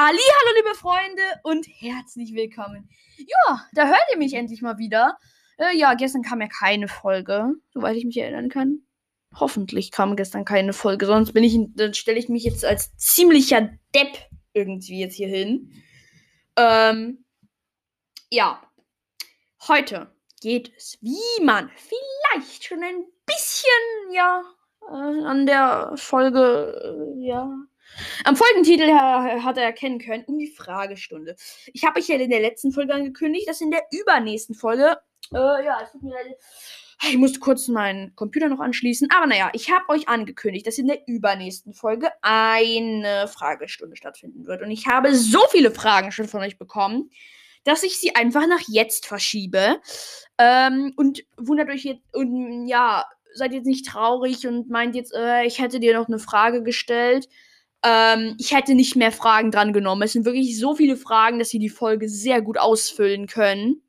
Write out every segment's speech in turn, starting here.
Halli, hallo liebe Freunde und herzlich willkommen. Ja, da hört ihr mich endlich mal wieder. Äh, ja, gestern kam ja keine Folge, soweit ich mich erinnern kann. Hoffentlich kam gestern keine Folge, sonst bin ich, dann stelle ich mich jetzt als ziemlicher Depp irgendwie jetzt hier hin. Ähm, ja, heute geht es, wie man vielleicht schon ein bisschen, ja, äh, an der Folge, äh, ja, am Folgentitel her hat er erkennen können, um die Fragestunde. Ich habe euch ja in der letzten Folge angekündigt, dass in der übernächsten Folge, äh, ja, es tut mir leid, ich musste kurz meinen Computer noch anschließen. Aber naja, ich habe euch angekündigt, dass in der übernächsten Folge eine Fragestunde stattfinden wird. Und ich habe so viele Fragen schon von euch bekommen, dass ich sie einfach nach jetzt verschiebe. Ähm, und wundert euch jetzt, und ja, seid jetzt nicht traurig und meint jetzt, äh, ich hätte dir noch eine Frage gestellt. Ähm, ich hätte nicht mehr Fragen dran genommen. Es sind wirklich so viele Fragen, dass sie die Folge sehr gut ausfüllen können.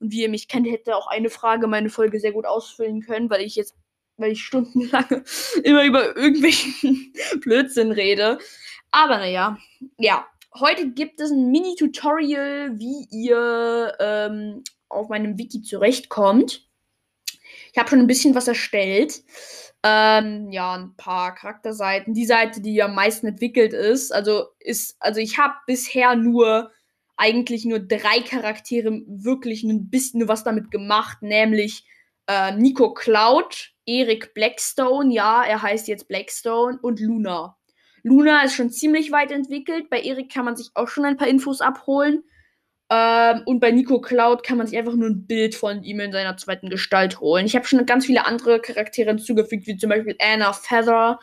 Und wie ihr mich kennt, hätte auch eine Frage meine Folge sehr gut ausfüllen können, weil ich jetzt, weil ich stundenlang immer über irgendwelchen Blödsinn rede. Aber naja, ja. Heute gibt es ein Mini-Tutorial, wie ihr ähm, auf meinem Wiki zurechtkommt. Ich habe schon ein bisschen was erstellt. Ähm, ja, ein paar Charakterseiten. Die Seite, die am meisten entwickelt ist, also ist, also ich habe bisher nur eigentlich nur drei Charaktere wirklich ein bisschen was damit gemacht, nämlich äh, Nico Cloud, Eric Blackstone, ja, er heißt jetzt Blackstone und Luna. Luna ist schon ziemlich weit entwickelt. Bei Erik kann man sich auch schon ein paar Infos abholen. Ähm, und bei Nico Cloud kann man sich einfach nur ein Bild von ihm in seiner zweiten Gestalt holen. Ich habe schon ganz viele andere Charaktere hinzugefügt, wie zum Beispiel Anna Feather,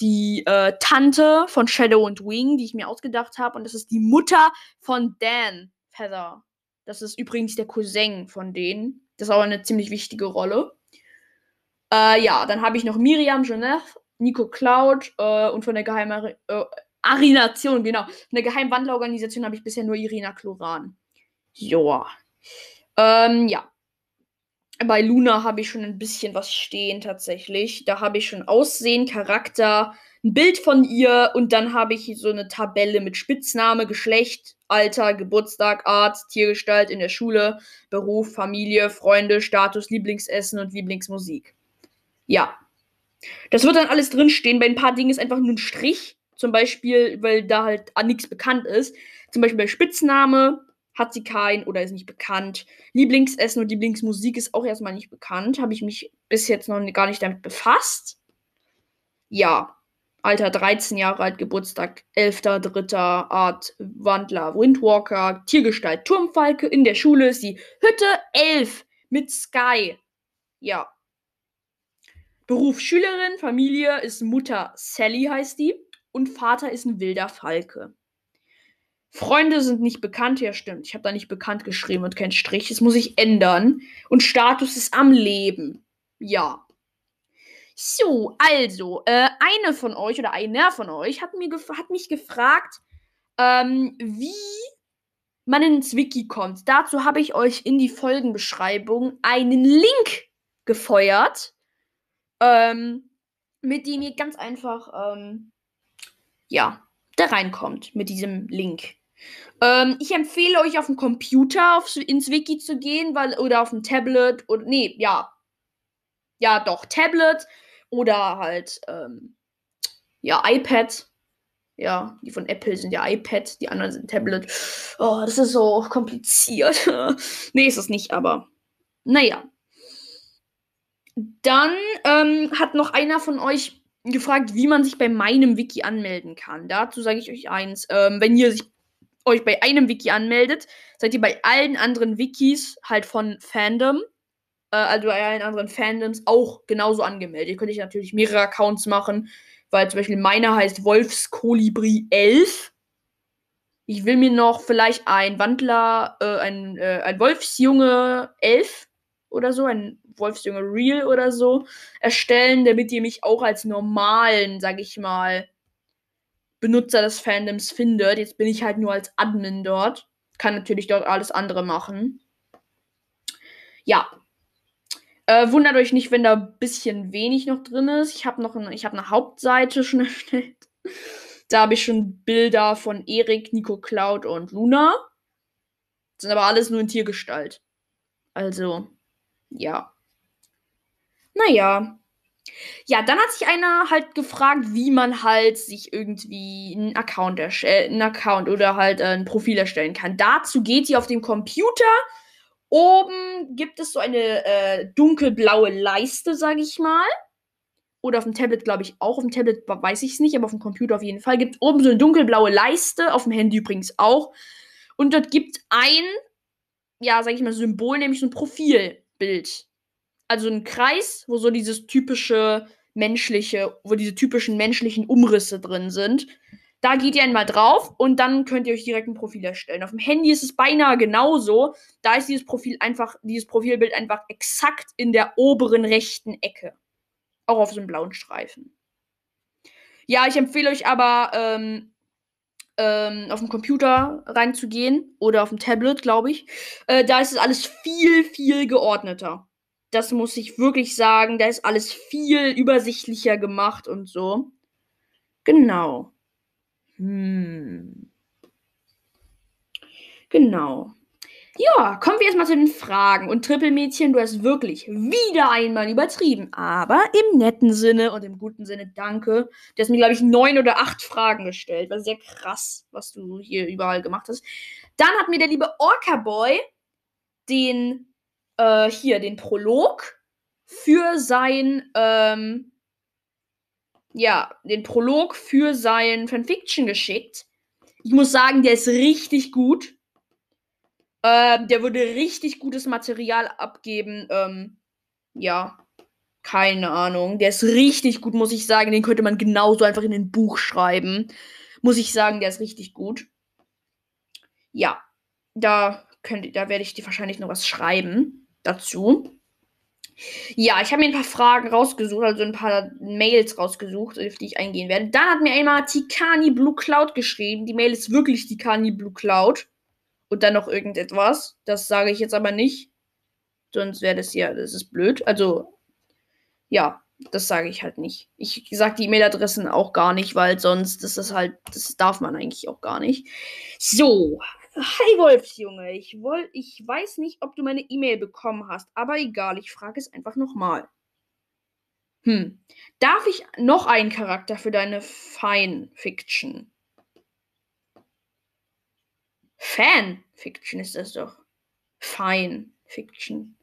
die äh, Tante von Shadow und Wing, die ich mir ausgedacht habe. Und das ist die Mutter von Dan Feather. Das ist übrigens der Cousin von denen. Das ist auch eine ziemlich wichtige Rolle. Äh, ja, dann habe ich noch Miriam Joneth, Nico Cloud äh, und von der geheimen äh, Arination, genau. Der Geheimwandlerorganisation habe ich bisher nur Irina Chloran. Joa. Ähm, ja. Bei Luna habe ich schon ein bisschen was stehen tatsächlich. Da habe ich schon Aussehen, Charakter, ein Bild von ihr und dann habe ich so eine Tabelle mit Spitzname, Geschlecht, Alter, Geburtstag, Art, Tiergestalt in der Schule, Beruf, Familie, Freunde, Status, Lieblingsessen und Lieblingsmusik. Ja. Das wird dann alles drinstehen. Bei ein paar Dingen ist einfach nur ein Strich. Zum Beispiel, weil da halt an nichts bekannt ist. Zum Beispiel bei Spitzname, hat sie keinen oder ist nicht bekannt. Lieblingsessen und Lieblingsmusik ist auch erstmal nicht bekannt. Habe ich mich bis jetzt noch gar nicht damit befasst. Ja. Alter 13 Jahre alt, Geburtstag 11.3. Art Wandler, Windwalker, Tiergestalt Turmfalke. In der Schule ist sie Hütte 11 mit Sky. Ja. Beruf Schülerin, Familie ist Mutter Sally heißt die und Vater ist ein wilder Falke. Freunde sind nicht bekannt. Ja, stimmt. Ich habe da nicht bekannt geschrieben und kein Strich. Das muss ich ändern. Und Status ist am Leben. Ja. So, also, äh, eine von euch oder einer von euch hat, mir hat mich gefragt, ähm, wie man ins Wiki kommt. Dazu habe ich euch in die Folgenbeschreibung einen Link gefeuert, ähm, mit dem ihr ganz einfach, ähm, ja, da reinkommt mit diesem Link. Ähm, ich empfehle euch auf dem Computer aufs, ins Wiki zu gehen, weil, oder auf dem Tablet oder nee, ja. Ja, doch, Tablet oder halt, ähm, ja, iPad. Ja, die von Apple sind ja iPad, die anderen sind Tablet. Oh, das ist so kompliziert. nee, ist es nicht, aber naja. Dann ähm, hat noch einer von euch gefragt, wie man sich bei meinem Wiki anmelden kann. Dazu sage ich euch eins. Ähm, wenn ihr sich euch bei einem Wiki anmeldet, seid ihr bei allen anderen Wikis halt von Fandom, äh, also bei allen anderen Fandoms auch genauso angemeldet. Ihr könnt euch natürlich mehrere Accounts machen, weil zum Beispiel meiner heißt Wolfskolibri 11. Ich will mir noch vielleicht ein Wandler, äh, ein, äh, ein Wolfsjunge 11 oder so, ein Wolfsjunge Real oder so erstellen, damit ihr mich auch als normalen, sag ich mal, Benutzer des Fandoms findet. Jetzt bin ich halt nur als Admin dort. Kann natürlich dort alles andere machen. Ja. Äh, wundert euch nicht, wenn da ein bisschen wenig noch drin ist. Ich habe noch eine, ich hab eine Hauptseite schon erstellt. Da habe ich schon Bilder von Erik, Nico Cloud und Luna. Das sind aber alles nur in Tiergestalt. Also, ja. Naja. Ja, dann hat sich einer halt gefragt, wie man halt sich irgendwie einen Account, äh, einen Account oder halt äh, ein Profil erstellen kann. Dazu geht sie auf dem Computer. Oben gibt es so eine äh, dunkelblaue Leiste, sage ich mal. Oder auf dem Tablet, glaube ich, auch. Auf dem Tablet weiß ich es nicht, aber auf dem Computer auf jeden Fall. Gibt oben so eine dunkelblaue Leiste, auf dem Handy übrigens auch. Und dort gibt ein, ja, sag ich mal, Symbol, nämlich so ein Profilbild. Also ein Kreis, wo so dieses typische menschliche, wo diese typischen menschlichen Umrisse drin sind. Da geht ihr einmal drauf und dann könnt ihr euch direkt ein Profil erstellen. Auf dem Handy ist es beinahe genauso. Da ist dieses Profil einfach, dieses Profilbild einfach exakt in der oberen rechten Ecke. Auch auf so einem blauen Streifen. Ja, ich empfehle euch aber, ähm, ähm, auf dem Computer reinzugehen oder auf dem Tablet, glaube ich. Äh, da ist es alles viel, viel geordneter. Das muss ich wirklich sagen. Da ist alles viel übersichtlicher gemacht und so. Genau. Hm. Genau. Ja, kommen wir erstmal zu den Fragen. Und Trippelmädchen, du hast wirklich wieder einmal übertrieben. Aber im netten Sinne und im guten Sinne, danke. Du hast mir, glaube ich, neun oder acht Fragen gestellt. War sehr krass, was du hier überall gemacht hast. Dann hat mir der liebe Orca Boy den, äh, hier, den Prolog für sein, ähm, ja, den Prolog für sein Fanfiction geschickt. Ich muss sagen, der ist richtig gut. Ähm, der würde richtig gutes Material abgeben. Ähm, ja, keine Ahnung. Der ist richtig gut, muss ich sagen. Den könnte man genauso einfach in ein Buch schreiben. Muss ich sagen, der ist richtig gut. Ja, da, könnt, da werde ich dir wahrscheinlich noch was schreiben dazu. Ja, ich habe mir ein paar Fragen rausgesucht, also ein paar Mails rausgesucht, auf die ich eingehen werde. Dann hat mir einmal Tikani Blue Cloud geschrieben. Die Mail ist wirklich Tikani Blue Cloud und dann noch irgendetwas. Das sage ich jetzt aber nicht. Sonst wäre das ja, das ist blöd. Also, ja, das sage ich halt nicht. Ich sage die E-Mail-Adressen auch gar nicht, weil sonst ist das halt, das darf man eigentlich auch gar nicht. So. Hi Wolfsjunge, ich, woll, ich weiß nicht, ob du meine E-Mail bekommen hast, aber egal, ich frage es einfach nochmal. Hm. Darf ich noch einen Charakter für deine Fine Fiction? Fanfiction ist das doch. Fine Fiction.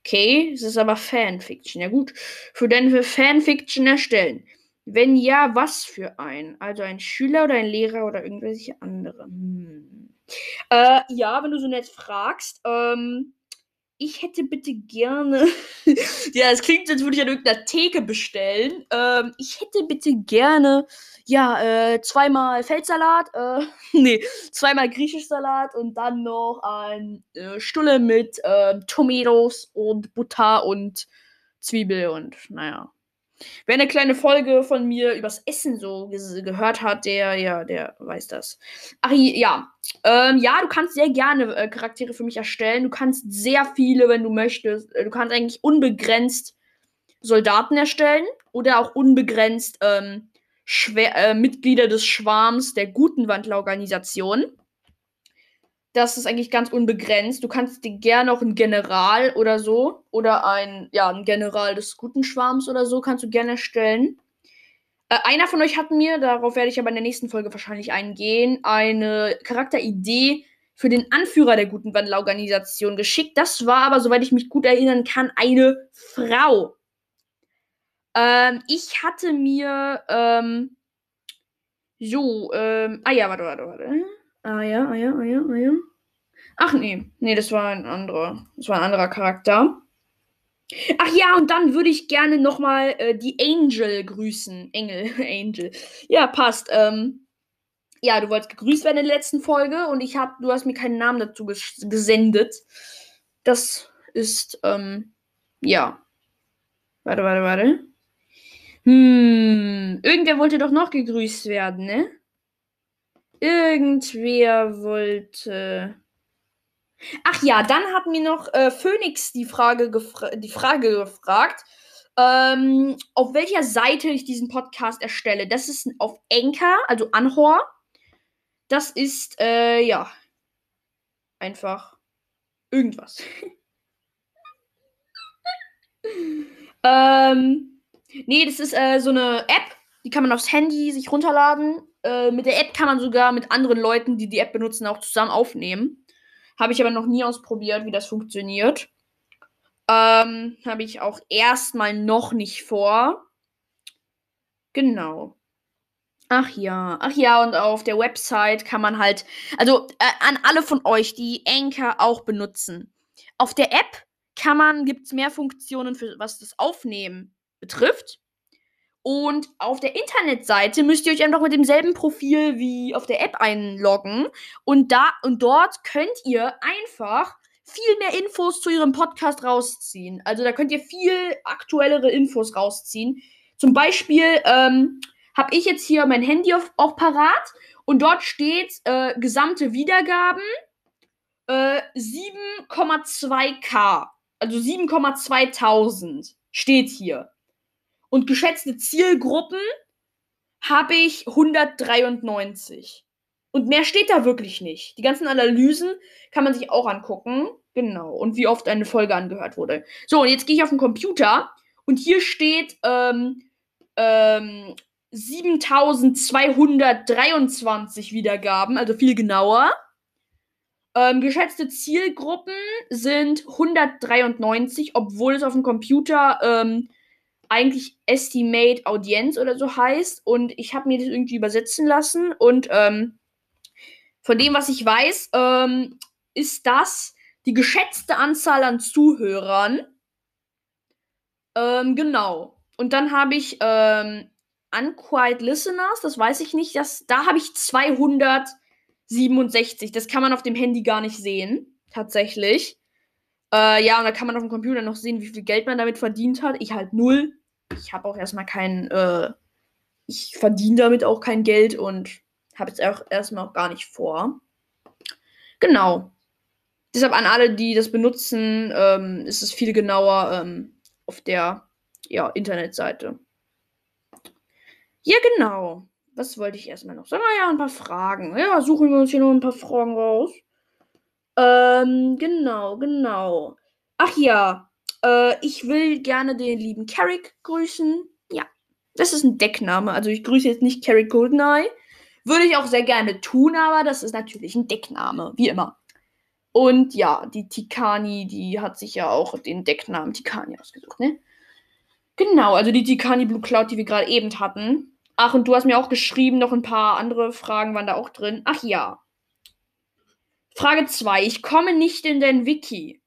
Okay, es ist aber Fanfiction. Ja gut. Für deine Fanfiction erstellen. Wenn ja, was für ein? Also ein Schüler oder ein Lehrer oder irgendwelche andere? Hm. Äh, ja, wenn du so nett fragst. Ähm, ich hätte bitte gerne. ja, es klingt, als würde ich an irgendeiner Theke bestellen. Ähm, ich hätte bitte gerne, ja, äh, zweimal Feldsalat, äh, nee, zweimal Griechischsalat und dann noch ein äh, Stulle mit äh, Tomatoes und Butter und Zwiebel und naja. Wer eine kleine Folge von mir übers Essen so ge gehört hat, der, ja, der weiß das. Ach ja, ähm, ja, du kannst sehr gerne äh, Charaktere für mich erstellen. Du kannst sehr viele, wenn du möchtest. Äh, du kannst eigentlich unbegrenzt Soldaten erstellen oder auch unbegrenzt ähm, äh, Mitglieder des Schwarms der guten Wandlerorganisation. Das ist eigentlich ganz unbegrenzt. Du kannst dir gerne auch einen General oder so oder ein, ja, ein General des guten Schwarms oder so kannst du gerne erstellen. Äh, einer von euch hat mir, darauf werde ich aber in der nächsten Folge wahrscheinlich eingehen, eine Charakteridee für den Anführer der guten Wandelorganisation geschickt. Das war aber, soweit ich mich gut erinnern kann, eine Frau. Ähm, ich hatte mir, ähm, so, ähm, ah ja, warte, warte, warte. Ah ja, ah ja, ah ja, ah ja. Ach nee, nee, das war ein anderer, das war ein anderer Charakter. Ach ja, und dann würde ich gerne nochmal äh, die Angel grüßen. Engel, Angel. Ja, passt. Ähm, ja, du wolltest gegrüßt werden in der letzten Folge und ich hab, du hast mir keinen Namen dazu ges gesendet. Das ist, ähm, ja. Warte, warte, warte. Hm, irgendwer wollte doch noch gegrüßt werden, ne? Irgendwer wollte. Ach ja, dann hat mir noch äh, Phoenix die Frage, die Frage gefragt. Ähm, auf welcher Seite ich diesen Podcast erstelle. Das ist auf Anchor, also Anhor. Das ist, äh, ja, einfach irgendwas. ähm, nee, das ist äh, so eine App, die kann man aufs Handy sich runterladen. Äh, mit der App kann man sogar mit anderen Leuten, die die App benutzen, auch zusammen aufnehmen. Habe ich aber noch nie ausprobiert, wie das funktioniert. Ähm, Habe ich auch erstmal noch nicht vor. Genau. Ach ja, ach ja, und auf der Website kann man halt, also äh, an alle von euch, die Anchor auch benutzen. Auf der App kann man, gibt es mehr Funktionen, für was das Aufnehmen betrifft. Und auf der Internetseite müsst ihr euch einfach mit demselben Profil wie auf der App einloggen. Und da und dort könnt ihr einfach viel mehr Infos zu ihrem Podcast rausziehen. Also da könnt ihr viel aktuellere Infos rausziehen. Zum Beispiel ähm, habe ich jetzt hier mein Handy auf, auch parat und dort steht äh, gesamte Wiedergaben äh, 7,2k. Also 7,2000 steht hier. Und geschätzte Zielgruppen habe ich 193. Und mehr steht da wirklich nicht. Die ganzen Analysen kann man sich auch angucken. Genau. Und wie oft eine Folge angehört wurde. So, und jetzt gehe ich auf den Computer und hier steht ähm, ähm, 7223 Wiedergaben, also viel genauer. Ähm, geschätzte Zielgruppen sind 193, obwohl es auf dem Computer ähm, eigentlich Estimate Audienz oder so heißt. Und ich habe mir das irgendwie übersetzen lassen. Und ähm, von dem, was ich weiß, ähm, ist das die geschätzte Anzahl an Zuhörern. Ähm, genau. Und dann habe ich ähm, Unquiet Listeners, das weiß ich nicht. Das, da habe ich 267. Das kann man auf dem Handy gar nicht sehen. Tatsächlich. Äh, ja, und da kann man auf dem Computer noch sehen, wie viel Geld man damit verdient hat. Ich halt null. Ich habe auch erstmal kein, äh, ich verdiene damit auch kein Geld und habe jetzt auch erstmal auch gar nicht vor. Genau. Deshalb an alle, die das benutzen, ähm, ist es viel genauer ähm, auf der ja, Internetseite. Ja, genau. Was wollte ich erstmal noch sagen? Ja, ein paar Fragen. Ja, suchen wir uns hier noch ein paar Fragen raus. Ähm, genau, genau. Ach ja, äh, ich will gerne den lieben Carrick grüßen. Ja, das ist ein Deckname. Also ich grüße jetzt nicht Carrick Goldeneye. Würde ich auch sehr gerne tun, aber das ist natürlich ein Deckname, wie immer. Und ja, die Tikani, die hat sich ja auch den Decknamen Tikani ausgesucht, ne? Genau, also die Tikani Blue Cloud, die wir gerade eben hatten. Ach, und du hast mir auch geschrieben, noch ein paar andere Fragen waren da auch drin. Ach ja. Frage 2. Ich komme nicht in den Wiki.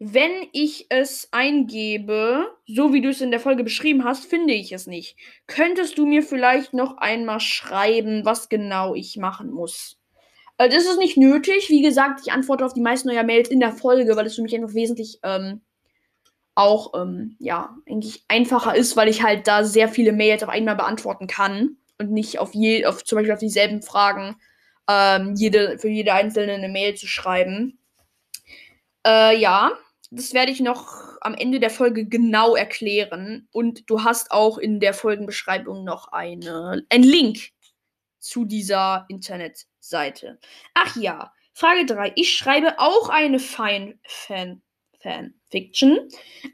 Wenn ich es eingebe, so wie du es in der Folge beschrieben hast, finde ich es nicht. Könntest du mir vielleicht noch einmal schreiben, was genau ich machen muss? Äh, das ist nicht nötig. Wie gesagt, ich antworte auf die meisten neuer Mails in der Folge, weil es für mich einfach wesentlich ähm, auch ähm, ja eigentlich einfacher ist, weil ich halt da sehr viele Mails auf einmal beantworten kann und nicht auf je auf zum Beispiel auf dieselben Fragen ähm, jede für jede einzelne eine Mail zu schreiben. Äh, ja, das werde ich noch am Ende der Folge genau erklären und du hast auch in der Folgenbeschreibung noch eine ein Link zu dieser Internetseite. Ach ja, Frage 3. Ich schreibe auch eine Fan Fan Fiction.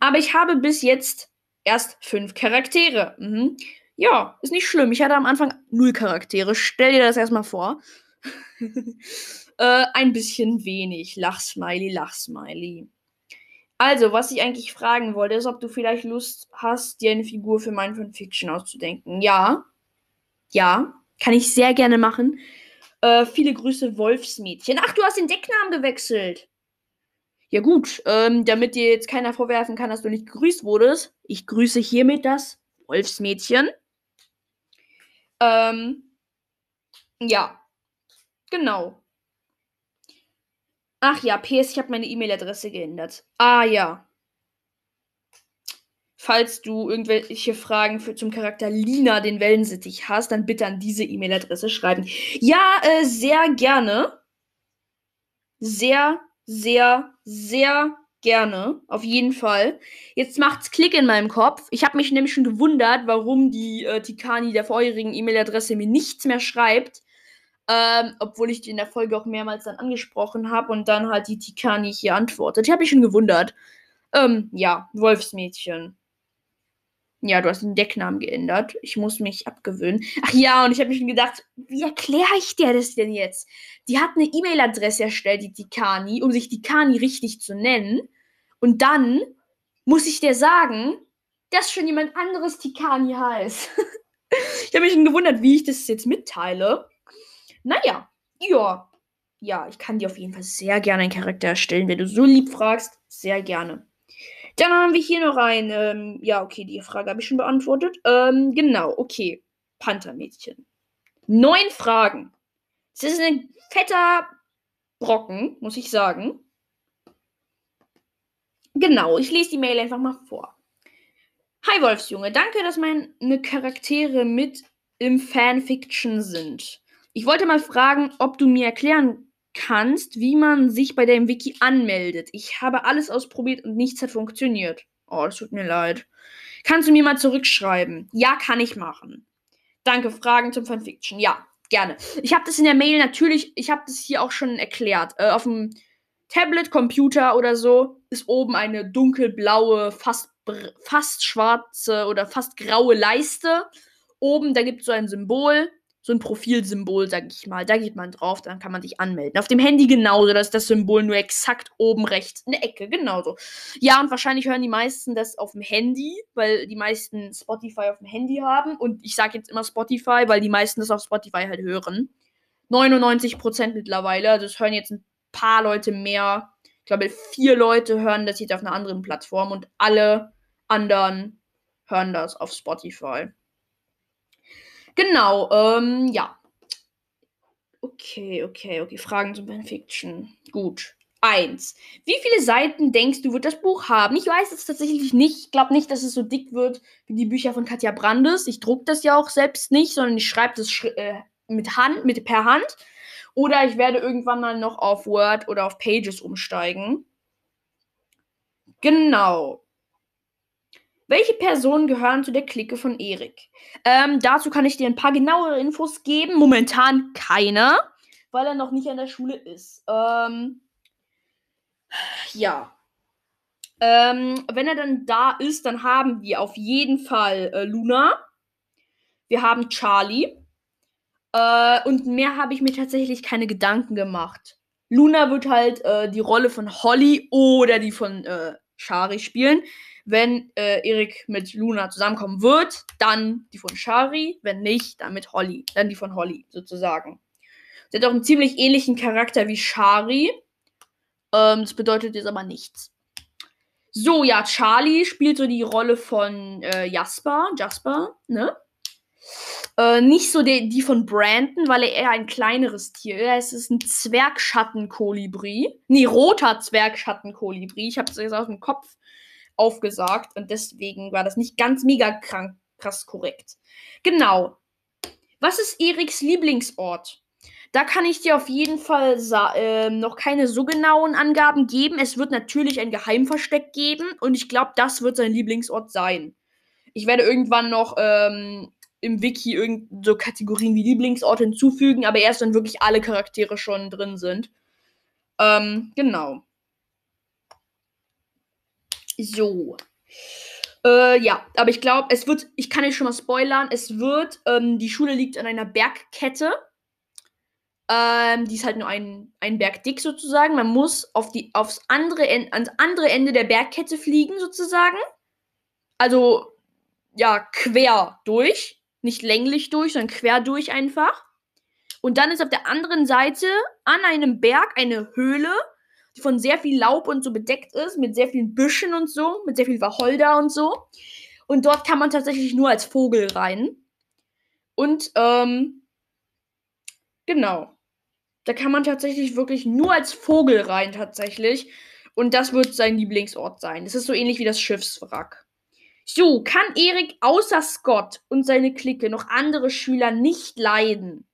Aber ich habe bis jetzt erst fünf Charaktere. Mhm. Ja, ist nicht schlimm. Ich hatte am Anfang null Charaktere. Stell dir das erstmal vor. äh, ein bisschen wenig. Lachsmiley, Lachsmiley. Also, was ich eigentlich fragen wollte, ist, ob du vielleicht Lust hast, dir eine Figur für mein Fanfiction auszudenken. Ja. Ja. Kann ich sehr gerne machen. Äh, viele Grüße, Wolfsmädchen. Ach, du hast den Decknamen gewechselt. Ja gut, ähm, damit dir jetzt keiner vorwerfen kann, dass du nicht gegrüßt wurdest, ich grüße hiermit das Wolfsmädchen. Ähm, ja, genau. Ach ja, PS, ich habe meine E-Mail-Adresse geändert. Ah ja. Falls du irgendwelche Fragen für, zum Charakter Lina, den Wellensittich, hast, dann bitte an diese E-Mail-Adresse schreiben. Ja, äh, sehr gerne. Sehr sehr, sehr Gerne, auf jeden Fall. Jetzt macht's Klick in meinem Kopf. Ich habe mich nämlich schon gewundert, warum die äh, Tikani der vorherigen E-Mail-Adresse mir nichts mehr schreibt. Ähm, obwohl ich die in der Folge auch mehrmals dann angesprochen habe und dann halt die Tikani hier antwortet. Ich habe mich schon gewundert. Ähm, ja, Wolfsmädchen. Ja, du hast den Decknamen geändert. Ich muss mich abgewöhnen. Ach ja, und ich habe mir schon gedacht, wie erkläre ich dir das denn jetzt? Die hat eine E-Mail-Adresse erstellt, die Tikani, um sich Tikani richtig zu nennen. Und dann muss ich dir sagen, dass schon jemand anderes Tikani heißt. ich habe mich schon gewundert, wie ich das jetzt mitteile. Naja, ja. Ja, ich kann dir auf jeden Fall sehr gerne einen Charakter erstellen. Wenn du so lieb fragst, sehr gerne. Dann haben wir hier noch ein, ähm, ja, okay, die Frage habe ich schon beantwortet. Ähm, genau, okay. Panthermädchen. Neun Fragen. Es ist ein fetter Brocken, muss ich sagen. Genau, ich lese die Mail einfach mal vor. Hi Wolfsjunge, danke, dass meine Charaktere mit im Fanfiction sind. Ich wollte mal fragen, ob du mir erklären kannst, wie man sich bei deinem Wiki anmeldet. Ich habe alles ausprobiert und nichts hat funktioniert. Oh, das tut mir leid. Kannst du mir mal zurückschreiben? Ja, kann ich machen. Danke. Fragen zum Fanfiction? Ja, gerne. Ich habe das in der Mail natürlich, ich habe das hier auch schon erklärt. Äh, auf dem Tablet, Computer oder so ist oben eine dunkelblaue, fast, fast schwarze oder fast graue Leiste. Oben, da gibt es so ein Symbol so ein Profilsymbol, sag ich mal. Da geht man drauf, dann kann man sich anmelden. Auf dem Handy genauso, da ist das Symbol nur exakt oben rechts in der Ecke, genauso. Ja, und wahrscheinlich hören die meisten das auf dem Handy, weil die meisten Spotify auf dem Handy haben. Und ich sage jetzt immer Spotify, weil die meisten das auf Spotify halt hören. 99% mittlerweile, also das hören jetzt ein paar Leute mehr. Ich glaube, vier Leute hören das jetzt auf einer anderen Plattform und alle anderen hören das auf Spotify. Genau, ähm, ja. Okay, okay, okay. Fragen zum Fanfiction. Gut. Eins. Wie viele Seiten denkst du, wird das Buch haben? Ich weiß es tatsächlich nicht. Ich glaube nicht, dass es so dick wird wie die Bücher von Katja Brandes. Ich druck das ja auch selbst nicht, sondern ich schreibe das äh, mit Hand, mit per Hand. Oder ich werde irgendwann mal noch auf Word oder auf Pages umsteigen. Genau. Welche Personen gehören zu der Clique von Erik? Ähm, dazu kann ich dir ein paar genauere Infos geben. Momentan keiner, weil er noch nicht an der Schule ist. Ähm, ja. Ähm, wenn er dann da ist, dann haben wir auf jeden Fall äh, Luna. Wir haben Charlie. Äh, und mehr habe ich mir tatsächlich keine Gedanken gemacht. Luna wird halt äh, die Rolle von Holly oder die von äh, Shari spielen. Wenn äh, Erik mit Luna zusammenkommen wird, dann die von Shari. Wenn nicht, dann mit Holly. Dann die von Holly, sozusagen. Sie hat auch einen ziemlich ähnlichen Charakter wie Shari. Ähm, das bedeutet jetzt aber nichts. So, ja, Charlie spielt so die Rolle von äh, Jasper. Jasper, ne? Äh, nicht so die, die von Brandon, weil er eher ein kleineres Tier ist. Es ist ein Zwergschattenkolibri. Nee, roter Zwergschattenkolibri. Ich habe es jetzt aus dem Kopf aufgesagt und deswegen war das nicht ganz mega krank, krass korrekt. Genau. Was ist Eriks Lieblingsort? Da kann ich dir auf jeden Fall äh, noch keine so genauen Angaben geben. Es wird natürlich ein Geheimversteck geben und ich glaube, das wird sein Lieblingsort sein. Ich werde irgendwann noch ähm, im Wiki irgend so Kategorien wie Lieblingsort hinzufügen, aber erst wenn wirklich alle Charaktere schon drin sind. Ähm, genau. So. Äh, ja, aber ich glaube, es wird, ich kann euch schon mal spoilern, es wird, ähm, die Schule liegt an einer Bergkette. Ähm, die ist halt nur ein, ein Berg dick sozusagen. Man muss auf die, aufs andere, en ans andere Ende der Bergkette fliegen sozusagen. Also, ja, quer durch. Nicht länglich durch, sondern quer durch einfach. Und dann ist auf der anderen Seite an einem Berg eine Höhle die von sehr viel Laub und so bedeckt ist, mit sehr vielen Büschen und so, mit sehr viel Wacholder und so. Und dort kann man tatsächlich nur als Vogel rein. Und, ähm, genau. Da kann man tatsächlich wirklich nur als Vogel rein, tatsächlich. Und das wird sein Lieblingsort sein. Das ist so ähnlich wie das Schiffswrack. So, kann Erik außer Scott und seine Clique noch andere Schüler nicht leiden?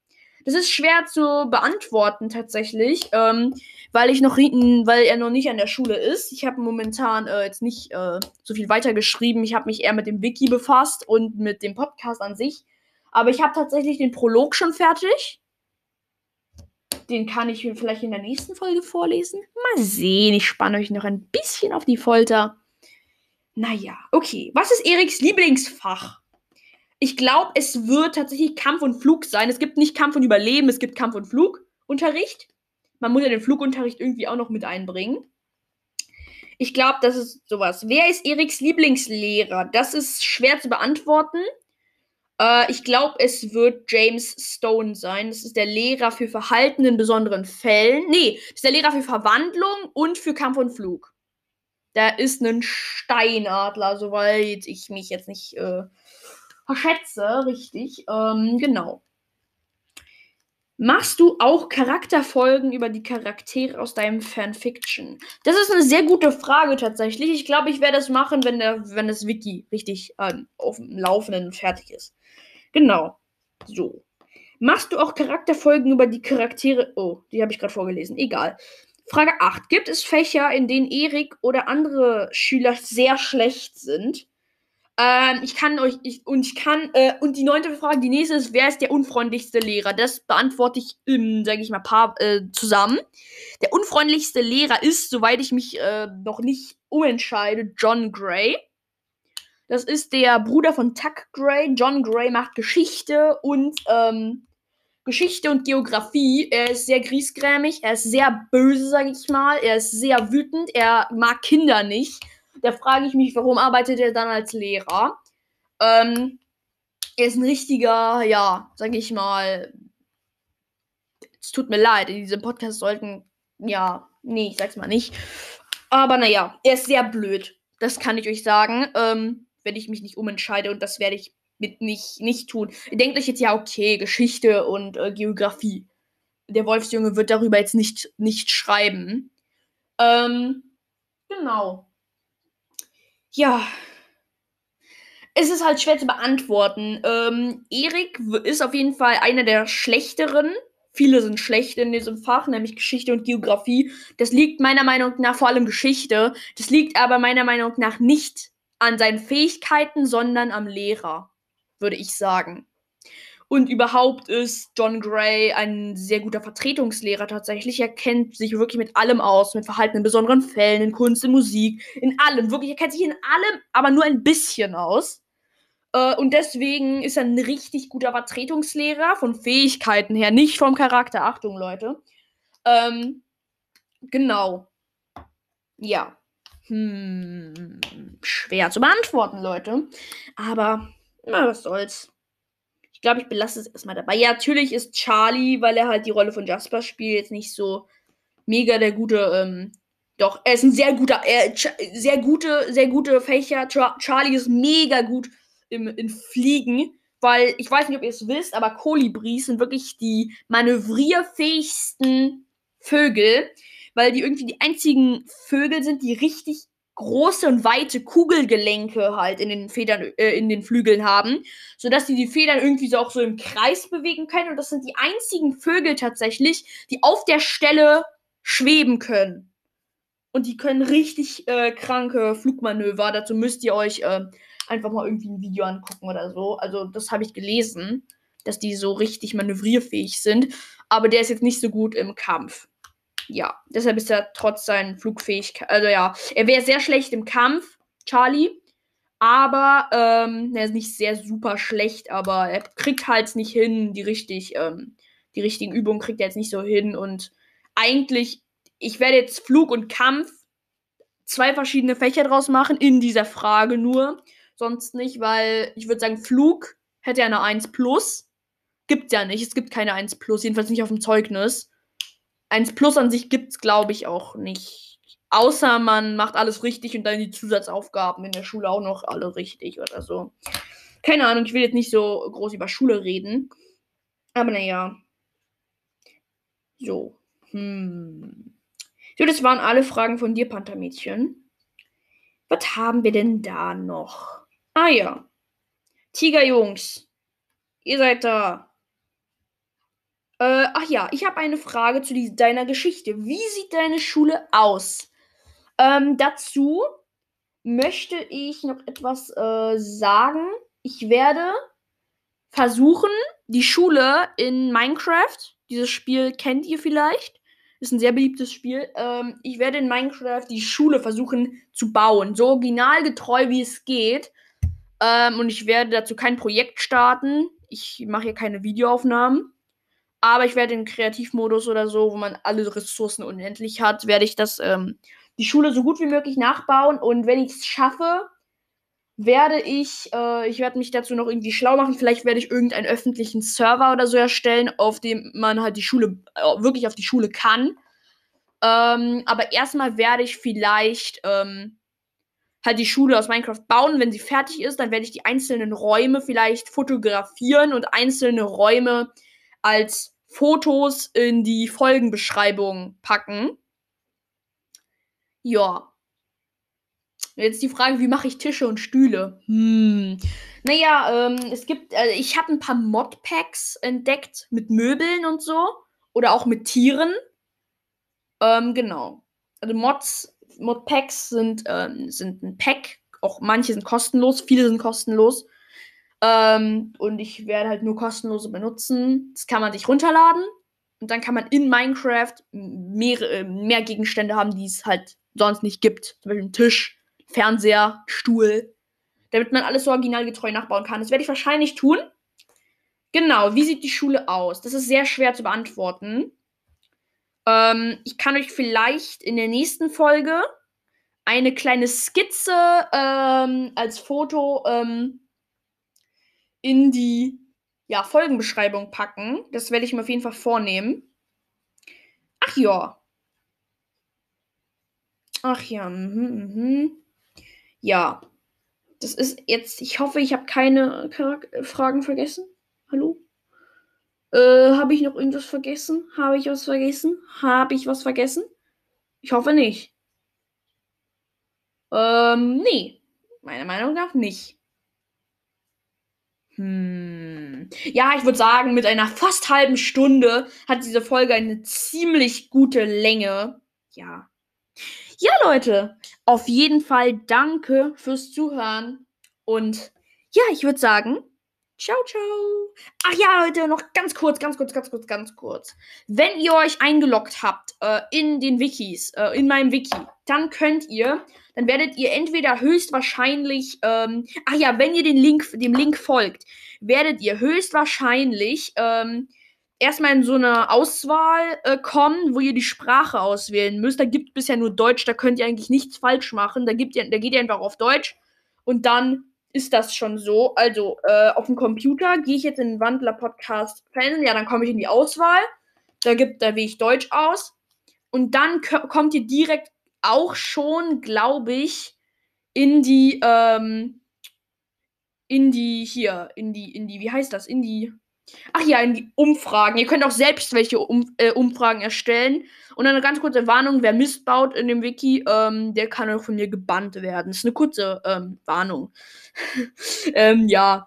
Das ist schwer zu beantworten tatsächlich, ähm, weil ich noch, weil er noch nicht an der Schule ist. Ich habe momentan äh, jetzt nicht äh, so viel weitergeschrieben. Ich habe mich eher mit dem Wiki befasst und mit dem Podcast an sich. Aber ich habe tatsächlich den Prolog schon fertig. Den kann ich vielleicht in der nächsten Folge vorlesen. Mal sehen. Ich spanne euch noch ein bisschen auf die Folter. Naja, okay. Was ist Eriks Lieblingsfach? Ich glaube, es wird tatsächlich Kampf und Flug sein. Es gibt nicht Kampf und Überleben, es gibt Kampf und Flugunterricht. Man muss ja den Flugunterricht irgendwie auch noch mit einbringen. Ich glaube, das ist sowas. Wer ist Eriks Lieblingslehrer? Das ist schwer zu beantworten. Äh, ich glaube, es wird James Stone sein. Das ist der Lehrer für Verhalten in besonderen Fällen. Nee, das ist der Lehrer für Verwandlung und für Kampf und Flug. Da ist ein Steinadler, soweit ich mich jetzt nicht äh, verschätze, richtig. Ähm, genau. Machst du auch Charakterfolgen über die Charaktere aus deinem Fanfiction? Das ist eine sehr gute Frage tatsächlich. Ich glaube, ich werde das machen, wenn, der, wenn das Wiki richtig ähm, auf dem Laufenden fertig ist. Genau. So. Machst du auch Charakterfolgen über die Charaktere? Oh, die habe ich gerade vorgelesen. Egal. Frage 8. Gibt es Fächer, in denen Erik oder andere Schüler sehr schlecht sind? Ähm, ich kann euch, ich, und ich kann, äh, und die neunte Frage, die nächste ist, wer ist der unfreundlichste Lehrer? Das beantworte ich, ähm, sage ich mal, paar äh, zusammen. Der unfreundlichste Lehrer ist, soweit ich mich äh, noch nicht umentscheide, John Gray. Das ist der Bruder von Tuck Gray. John Gray macht Geschichte und ähm, Geschichte und Geografie. Er ist sehr griesgrämig, er ist sehr böse, sage ich mal. Er ist sehr wütend, er mag Kinder nicht. Da frage ich mich, warum arbeitet er dann als Lehrer? Ähm, er ist ein richtiger, ja, sage ich mal. Es tut mir leid, in diesem Podcast sollten, ja, nee, ich sag's mal nicht. Aber naja, er ist sehr blöd. Das kann ich euch sagen. Ähm, wenn ich mich nicht umentscheide und das werde ich mit nicht, nicht tun. Ihr denkt euch jetzt ja, okay, Geschichte und äh, Geografie. Der Wolfsjunge wird darüber jetzt nicht, nicht schreiben. Ähm, genau. Ja. Es ist halt schwer zu beantworten. Ähm, Erik ist auf jeden Fall einer der schlechteren. Viele sind schlecht in diesem Fach, nämlich Geschichte und Geografie. Das liegt meiner Meinung nach vor allem Geschichte. Das liegt aber meiner Meinung nach nicht an seinen Fähigkeiten, sondern am Lehrer, würde ich sagen. Und überhaupt ist John Gray ein sehr guter Vertretungslehrer tatsächlich. Er kennt sich wirklich mit allem aus, mit Verhalten in besonderen Fällen, in Kunst, in Musik, in allem. Wirklich, er kennt sich in allem, aber nur ein bisschen aus. Äh, und deswegen ist er ein richtig guter Vertretungslehrer, von Fähigkeiten her, nicht vom Charakter. Achtung, Leute. Ähm, genau. Ja. Hm, schwer zu beantworten, Leute. Aber, na, was soll's. Ich glaube, ich belasse es erstmal dabei. Ja, natürlich ist Charlie, weil er halt die Rolle von Jasper spielt, jetzt nicht so mega der gute, ähm, doch, er ist ein sehr guter, er, sehr gute, sehr gute Fächer. Charlie ist mega gut im, in Fliegen, weil ich weiß nicht, ob ihr es wisst, aber Kolibris sind wirklich die manövrierfähigsten Vögel weil die irgendwie die einzigen Vögel sind, die richtig große und weite Kugelgelenke halt in den Federn, äh, in den Flügeln haben, sodass sie die Federn irgendwie so auch so im Kreis bewegen können. Und das sind die einzigen Vögel tatsächlich, die auf der Stelle schweben können. Und die können richtig äh, kranke Flugmanöver. Dazu müsst ihr euch äh, einfach mal irgendwie ein Video angucken oder so. Also das habe ich gelesen, dass die so richtig manövrierfähig sind. Aber der ist jetzt nicht so gut im Kampf ja, deshalb ist er trotz seinen Flugfähigkeiten, also ja, er wäre sehr schlecht im Kampf, Charlie. Aber ähm, er ist nicht sehr super schlecht, aber er kriegt halt nicht hin, die richtig, ähm, die richtigen Übungen kriegt er jetzt nicht so hin. Und eigentlich, ich werde jetzt Flug und Kampf zwei verschiedene Fächer draus machen, in dieser Frage nur. Sonst nicht, weil ich würde sagen, Flug hätte ja eine 1 plus. Gibt ja nicht. Es gibt keine 1 plus, jedenfalls nicht auf dem Zeugnis. 1 Plus an sich gibt es, glaube ich, auch nicht. Außer man macht alles richtig und dann die Zusatzaufgaben in der Schule auch noch alle richtig oder so. Keine Ahnung, ich will jetzt nicht so groß über Schule reden. Aber naja. So. Hm. So, das waren alle Fragen von dir, Panthermädchen. Was haben wir denn da noch? Ah ja. Tigerjungs. Ihr seid da. Äh, ach ja, ich habe eine Frage zu die, deiner Geschichte. Wie sieht deine Schule aus? Ähm, dazu möchte ich noch etwas äh, sagen. Ich werde versuchen, die Schule in Minecraft, dieses Spiel kennt ihr vielleicht, ist ein sehr beliebtes Spiel. Ähm, ich werde in Minecraft die Schule versuchen zu bauen, so originalgetreu wie es geht. Ähm, und ich werde dazu kein Projekt starten. Ich mache hier keine Videoaufnahmen. Aber ich werde im Kreativmodus oder so, wo man alle Ressourcen unendlich hat, werde ich das ähm, die Schule so gut wie möglich nachbauen. Und wenn ich es schaffe, werde ich, äh, ich werde mich dazu noch irgendwie schlau machen. Vielleicht werde ich irgendeinen öffentlichen Server oder so erstellen, auf dem man halt die Schule, äh, wirklich auf die Schule kann. Ähm, aber erstmal werde ich vielleicht ähm, halt die Schule aus Minecraft bauen. Wenn sie fertig ist, dann werde ich die einzelnen Räume vielleicht fotografieren und einzelne Räume als Fotos in die Folgenbeschreibung packen. Ja. Jetzt die Frage, wie mache ich Tische und Stühle? Hm. Naja, ähm, es gibt, äh, ich habe ein paar Modpacks entdeckt mit Möbeln und so. Oder auch mit Tieren. Ähm, genau. Also Mods, Modpacks sind, ähm, sind ein Pack. Auch manche sind kostenlos, viele sind kostenlos. Ähm, und ich werde halt nur kostenlose benutzen. Das kann man sich runterladen. Und dann kann man in Minecraft mehr, äh, mehr Gegenstände haben, die es halt sonst nicht gibt. Zum Beispiel einen Tisch, Fernseher, Stuhl. Damit man alles so originalgetreu nachbauen kann. Das werde ich wahrscheinlich tun. Genau, wie sieht die Schule aus? Das ist sehr schwer zu beantworten. Ähm, ich kann euch vielleicht in der nächsten Folge eine kleine Skizze ähm, als Foto ähm, in die ja, Folgenbeschreibung packen. Das werde ich mir auf jeden Fall vornehmen. Ach ja. Ach ja. Mhm, mhm. Ja. Das ist jetzt. Ich hoffe, ich habe keine Charak Fragen vergessen. Hallo? Äh, habe ich noch irgendwas vergessen? Habe ich was vergessen? Habe ich was vergessen? Ich hoffe nicht. Ähm, nee. Meiner Meinung nach nicht. Hm. Ja, ich würde sagen, mit einer fast halben Stunde hat diese Folge eine ziemlich gute Länge. Ja. Ja, Leute, auf jeden Fall danke fürs Zuhören. Und ja, ich würde sagen, ciao, ciao. Ach ja, Leute, noch ganz kurz, ganz kurz, ganz kurz, ganz kurz. Wenn ihr euch eingeloggt habt äh, in den Wikis, äh, in meinem Wiki, dann könnt ihr dann werdet ihr entweder höchstwahrscheinlich, ähm, ach ja, wenn ihr den Link, dem Link folgt, werdet ihr höchstwahrscheinlich ähm, erstmal in so eine Auswahl äh, kommen, wo ihr die Sprache auswählen müsst. Da gibt es bisher nur Deutsch, da könnt ihr eigentlich nichts falsch machen. Da, gibt ihr, da geht ihr einfach auf Deutsch und dann ist das schon so. Also äh, auf dem Computer gehe ich jetzt in den Wandler Podcast Fan, ja, dann komme ich in die Auswahl. Da gibt, da wähle ich Deutsch aus. Und dann kommt ihr direkt auch schon, glaube ich, in die, ähm, in die, hier, in die, in die, wie heißt das? In die, ach ja, in die Umfragen. Ihr könnt auch selbst welche um, äh, Umfragen erstellen. Und eine ganz kurze Warnung, wer Mist baut in dem Wiki, ähm, der kann auch von mir gebannt werden. Das ist eine kurze ähm, Warnung. ähm, ja.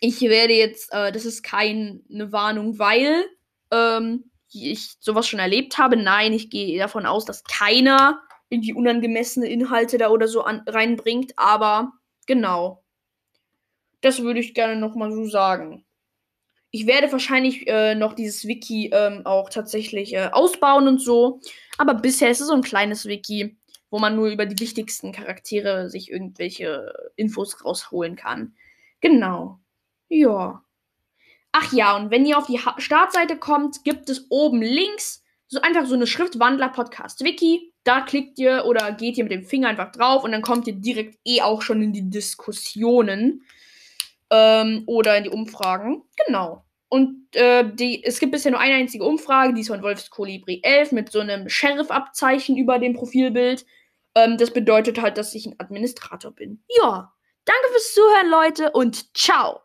Ich werde jetzt, äh, das ist keine Warnung, weil, ähm, ich sowas schon erlebt habe. Nein, ich gehe davon aus, dass keiner irgendwie unangemessene Inhalte da oder so an, reinbringt. Aber genau. Das würde ich gerne nochmal so sagen. Ich werde wahrscheinlich äh, noch dieses Wiki ähm, auch tatsächlich äh, ausbauen und so. Aber bisher ist es so ein kleines Wiki, wo man nur über die wichtigsten Charaktere sich irgendwelche Infos rausholen kann. Genau. Ja. Ach ja, und wenn ihr auf die ha Startseite kommt, gibt es oben links so einfach so eine Schrift Wandler Podcast Wiki. Da klickt ihr oder geht ihr mit dem Finger einfach drauf und dann kommt ihr direkt eh auch schon in die Diskussionen ähm, oder in die Umfragen. Genau. Und äh, die, es gibt bisher nur eine einzige Umfrage, die ist von Wolfskolibri 11 mit so einem Sheriff-Abzeichen über dem Profilbild. Ähm, das bedeutet halt, dass ich ein Administrator bin. Ja, danke fürs Zuhören, Leute, und ciao.